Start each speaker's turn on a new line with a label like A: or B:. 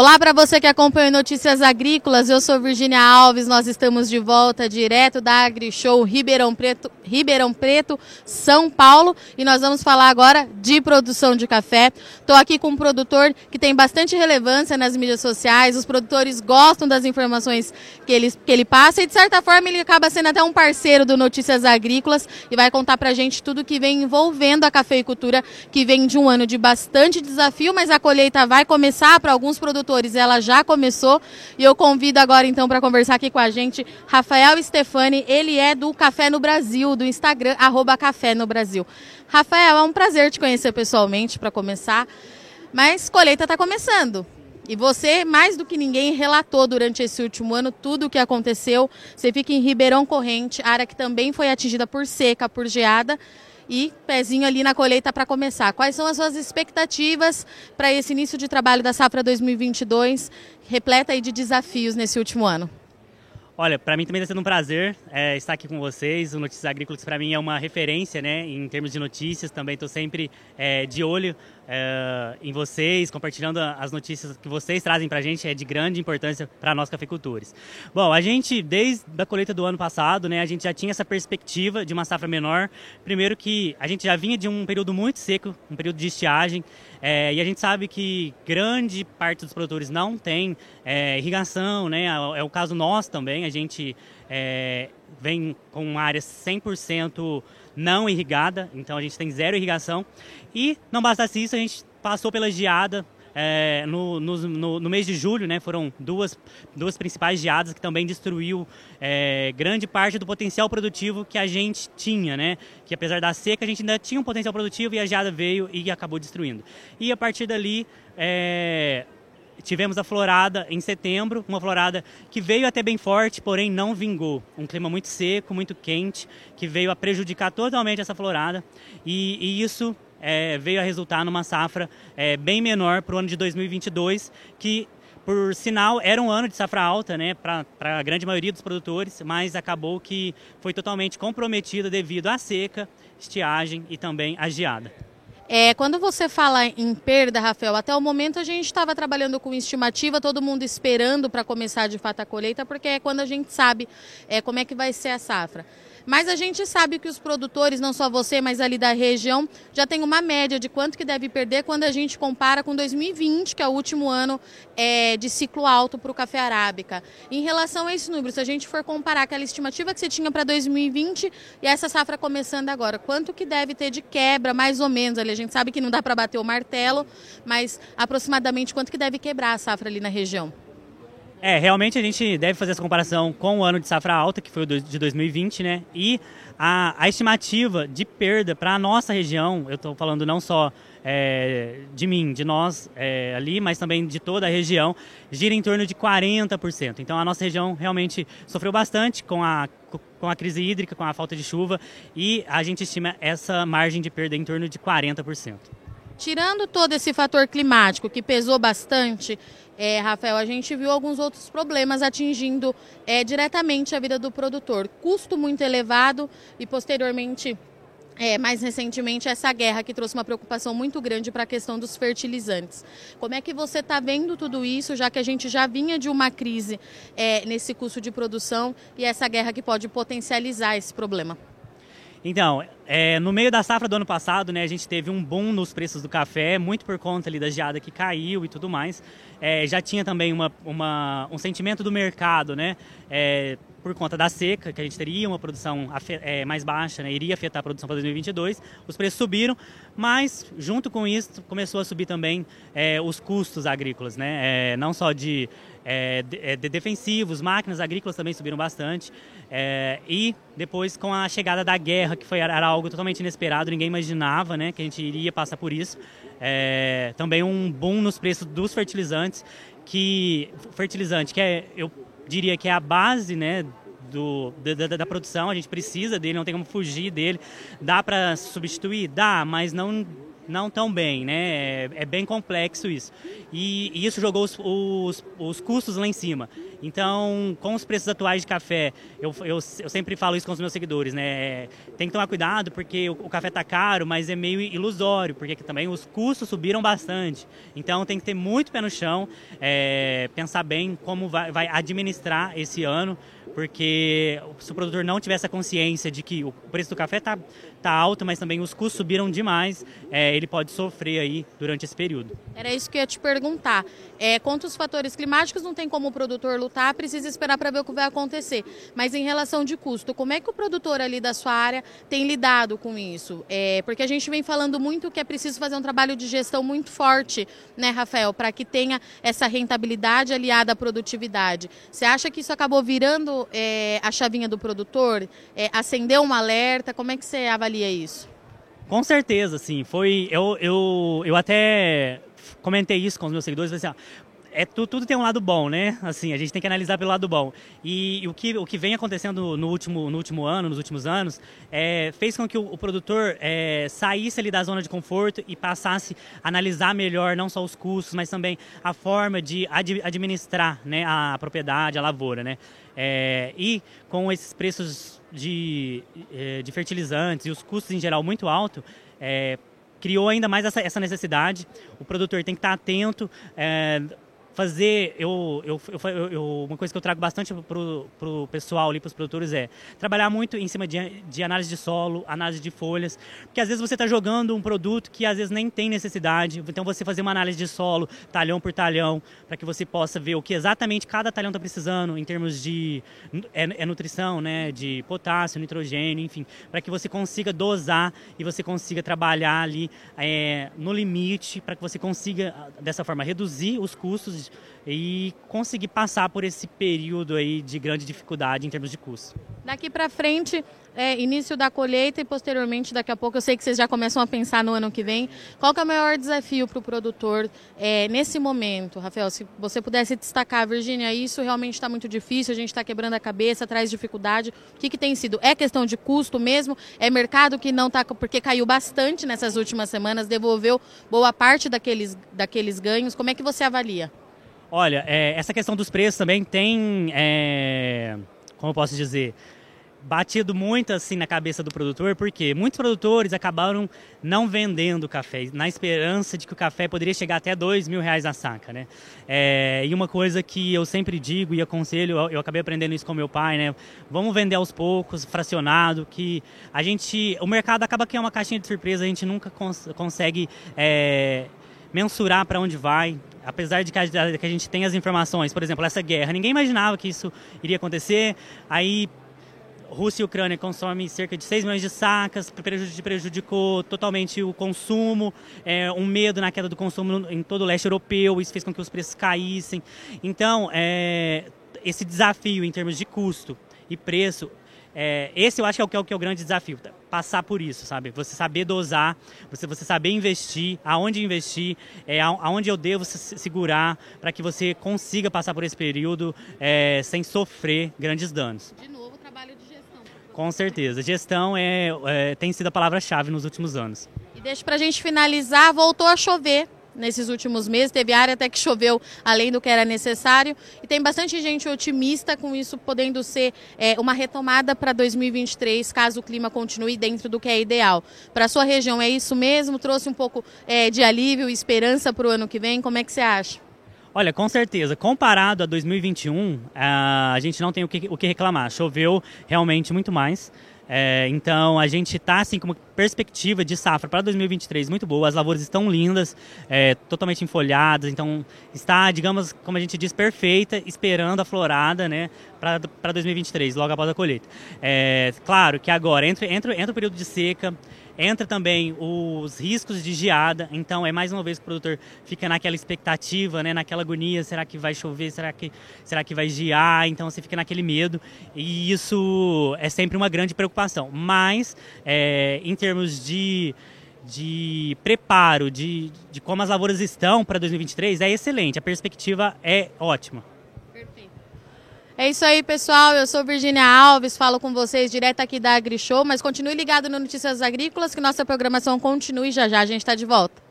A: Olá para você que acompanha Notícias Agrícolas, eu sou Virginia Alves, nós estamos de volta direto da AgriShow Ribeirão Preto, Ribeirão Preto, São Paulo, e nós vamos falar agora de produção de café. Estou aqui com um produtor que tem bastante relevância nas mídias sociais, os produtores gostam das informações que ele, que ele passa e de certa forma ele acaba sendo até um parceiro do Notícias Agrícolas e vai contar para a gente tudo que vem envolvendo a cafeicultura, que vem de um ano de bastante desafio, mas a colheita vai começar para alguns produtores ela já começou e eu convido agora então para conversar aqui com a gente Rafael Stefani, ele é do Café no Brasil, do Instagram, arroba Café no Brasil. Rafael, é um prazer te conhecer pessoalmente para começar, mas colheita está começando. E você, mais do que ninguém, relatou durante esse último ano tudo o que aconteceu. Você fica em Ribeirão Corrente, área que também foi atingida por seca, por geada e pezinho ali na colheita para começar. Quais são as suas expectativas para esse início de trabalho da safra 2022, repleta aí de desafios nesse último ano?
B: Olha, para mim também está sendo um prazer é, estar aqui com vocês. O Notícias Agrícolas para mim é uma referência, né, em termos de notícias. Também estou sempre é, de olho é, em vocês, compartilhando as notícias que vocês trazem para a gente, é de grande importância para nós cafeicultores. Bom, a gente, desde a colheita do ano passado, né, a gente já tinha essa perspectiva de uma safra menor. Primeiro que a gente já vinha de um período muito seco, um período de estiagem, é, e a gente sabe que grande parte dos produtores não tem é, irrigação, né, é, é o caso nosso também, a gente é, vem com uma área 100% não irrigada, então a gente tem zero irrigação. E não bastasse isso, a gente passou pela geada é, no, no, no, mês de julho, né, foram duas, duas principais geadas que também destruiu é, grande parte do potencial produtivo que a gente tinha, né, que apesar da seca a gente ainda tinha um potencial produtivo e a geada veio e acabou destruindo. E a partir dali, é, tivemos a florada em setembro, uma florada que veio até bem forte, porém não vingou. Um clima muito seco, muito quente, que veio a prejudicar totalmente essa florada. E, e isso é, veio a resultar numa safra é, bem menor para o ano de 2022, que por sinal, era um ano de safra alta né, para a grande maioria dos produtores, mas acabou que foi totalmente comprometida devido à seca, estiagem e também à geada.
A: É, quando você fala em perda, Rafael, até o momento a gente estava trabalhando com estimativa, todo mundo esperando para começar de fato a colheita, porque é quando a gente sabe é, como é que vai ser a safra. Mas a gente sabe que os produtores, não só você, mas ali da região, já tem uma média de quanto que deve perder quando a gente compara com 2020, que é o último ano é, de ciclo alto para o café arábica. Em relação a esse número, se a gente for comparar aquela estimativa que você tinha para 2020 e essa safra começando agora, quanto que deve ter de quebra, mais ou menos ali? A gente sabe que não dá para bater o martelo, mas aproximadamente quanto que deve quebrar a safra ali na região?
B: É, realmente a gente deve fazer essa comparação com o ano de safra alta, que foi o de 2020, né? E a, a estimativa de perda para a nossa região, eu estou falando não só é, de mim, de nós é, ali, mas também de toda a região, gira em torno de 40%. Então a nossa região realmente sofreu bastante com a, com a crise hídrica, com a falta de chuva, e a gente estima essa margem de perda em torno de 40%.
A: Tirando todo esse fator climático que pesou bastante, é, Rafael, a gente viu alguns outros problemas atingindo é, diretamente a vida do produtor. Custo muito elevado e, posteriormente, é, mais recentemente, essa guerra que trouxe uma preocupação muito grande para a questão dos fertilizantes. Como é que você está vendo tudo isso, já que a gente já vinha de uma crise é, nesse custo de produção e essa guerra que pode potencializar esse problema?
B: Então, é, no meio da safra do ano passado, né, a gente teve um boom nos preços do café, muito por conta ali da geada que caiu e tudo mais. É, já tinha também uma, uma, um sentimento do mercado, né, é, por conta da seca, que a gente teria uma produção é, mais baixa, né, iria afetar a produção para 2022. Os preços subiram, mas junto com isso começou a subir também é, os custos agrícolas, né, é, não só de é, de, é, de, defensivos, máquinas agrícolas também subiram bastante. É, e depois com a chegada da guerra, que foi, era algo totalmente inesperado, ninguém imaginava né, que a gente iria passar por isso. É, também um boom nos preços dos fertilizantes, que fertilizante que é, eu diria que é a base né, do, da, da, produção, a gente precisa dele, não tem como fugir dele. Dá para substituir? Dá, mas não não tão bem, né? É, é bem complexo isso. E, e isso jogou os, os, os, custos lá em cima. Então, com os preços atuais de café, eu, eu, eu sempre falo isso com os meus seguidores, né? Tem que tomar cuidado porque o, o café está caro, mas é meio ilusório, porque também os custos subiram bastante. Então, tem que ter muito pé no chão, é, pensar bem como vai, vai administrar esse ano porque se o produtor não tiver essa consciência de que o preço do café está tá alto, mas também os custos subiram demais, é, ele pode sofrer aí durante esse período.
A: Era isso que eu ia te perguntar. É, os fatores climáticos, não tem como o produtor lutar, precisa esperar para ver o que vai acontecer. Mas em relação de custo, como é que o produtor ali da sua área tem lidado com isso? É, porque a gente vem falando muito que é preciso fazer um trabalho de gestão muito forte, né, Rafael, para que tenha essa rentabilidade aliada à produtividade. Você acha que isso acabou virando é, a chavinha do produtor? É, acendeu um alerta? Como é que você avalia isso?
B: Com certeza, sim. Foi. Eu, eu, eu até comentei isso com os meus seguidores. Assim, é, tudo, tudo, tem um lado bom, né? Assim, a gente tem que analisar pelo lado bom. E, e o, que, o que vem acontecendo no último, no último ano, nos últimos anos, é, fez com que o, o produtor é, saísse ali da zona de conforto e passasse a analisar melhor não só os custos, mas também a forma de ad, administrar né, a propriedade, a lavoura, né? É, e com esses preços de, é, de fertilizantes e os custos em geral muito altos, é, criou ainda mais essa, essa necessidade. O produtor tem que estar atento é, fazer, eu, eu, eu, eu, uma coisa que eu trago bastante para o pessoal ali, para os produtores é trabalhar muito em cima de, de análise de solo, análise de folhas, porque às vezes você está jogando um produto que às vezes nem tem necessidade, então você fazer uma análise de solo, talhão por talhão, para que você possa ver o que exatamente cada talhão está precisando em termos de é, é nutrição, né, de potássio, nitrogênio, enfim, para que você consiga dosar e você consiga trabalhar ali é, no limite, para que você consiga dessa forma reduzir os custos e conseguir passar por esse período aí de grande dificuldade em termos de custo.
A: Daqui para frente, é, início da colheita e posteriormente, daqui a pouco, eu sei que vocês já começam a pensar no ano que vem. Qual que é o maior desafio para o produtor é, nesse momento, Rafael? Se você pudesse destacar, Virginia, isso realmente está muito difícil, a gente está quebrando a cabeça, traz dificuldade. O que, que tem sido? É questão de custo mesmo? É mercado que não está, porque caiu bastante nessas últimas semanas, devolveu boa parte daqueles, daqueles ganhos. Como é que você avalia?
B: Olha, é, essa questão dos preços também tem, é, como eu posso dizer, batido muito assim na cabeça do produtor, porque muitos produtores acabaram não vendendo café, na esperança de que o café poderia chegar até dois mil reais a saca, né? É, e uma coisa que eu sempre digo e aconselho, eu, eu, acabei aprendendo isso com meu pai, né? Vamos vender aos poucos, fracionado, que a gente, o mercado acaba que é uma caixinha de surpresa, a gente nunca cons consegue é, mensurar para onde vai, apesar de que a, gente tem as informações, por exemplo, essa guerra, ninguém imaginava que isso iria acontecer, aí Rússia e Ucrânia consomem cerca de 6 milhões de sacas, prejudicou totalmente o consumo, é, um medo na queda do consumo em todo o leste europeu, isso fez com que os preços caíssem. Então, é, esse desafio em termos de custo e preço é, esse eu acho que é o, que é o, é grande desafio? Passar por isso, sabe? Você saber dosar, você, você saber investir, aonde investir, é, aonde eu devo segurar para que você consiga passar por esse período é, sem sofrer grandes danos.
A: De novo, trabalho de gestão.
B: Com certeza. Gestão é, é tem sido a palavra-chave nos últimos anos.
A: E deixa para a gente finalizar, voltou a chover nesses últimos meses. Teve área até que choveu além do que era necessário. E tem bastante gente otimista com isso podendo ser é, uma retomada para 2023, caso o clima continue dentro do que é ideal. Para a sua região, é isso mesmo? Trouxe um pouco é, de alívio e esperança para o ano que vem? Como é que você acha?
B: Olha, com certeza. Comparado a 2021, a gente não tem o que, o que reclamar. Choveu realmente muito mais. É, então a gente está assim com uma perspectiva de safra para 2023 muito boa. As lavouras estão lindas, é, totalmente enfolhadas. Então está, digamos, como a gente diz, perfeita, esperando a florada, né, para 2023, logo após a colheita. É, claro que agora entra, entra, entra o período de seca. Entra também os riscos de geada, então é mais uma vez que o produtor fica naquela expectativa, né, naquela agonia, será que vai chover, será que, será que vai gear, então você fica naquele medo e isso é sempre uma grande preocupação. Mas, é, em termos de de preparo, de, de como as lavouras estão para 2023 é excelente, a perspectiva é ótima.
A: É isso aí, pessoal. Eu sou Virginia Alves, falo com vocês direto aqui da AgriShow, mas continue ligado no Notícias Agrícolas, que nossa programação continue já já. A gente está de volta.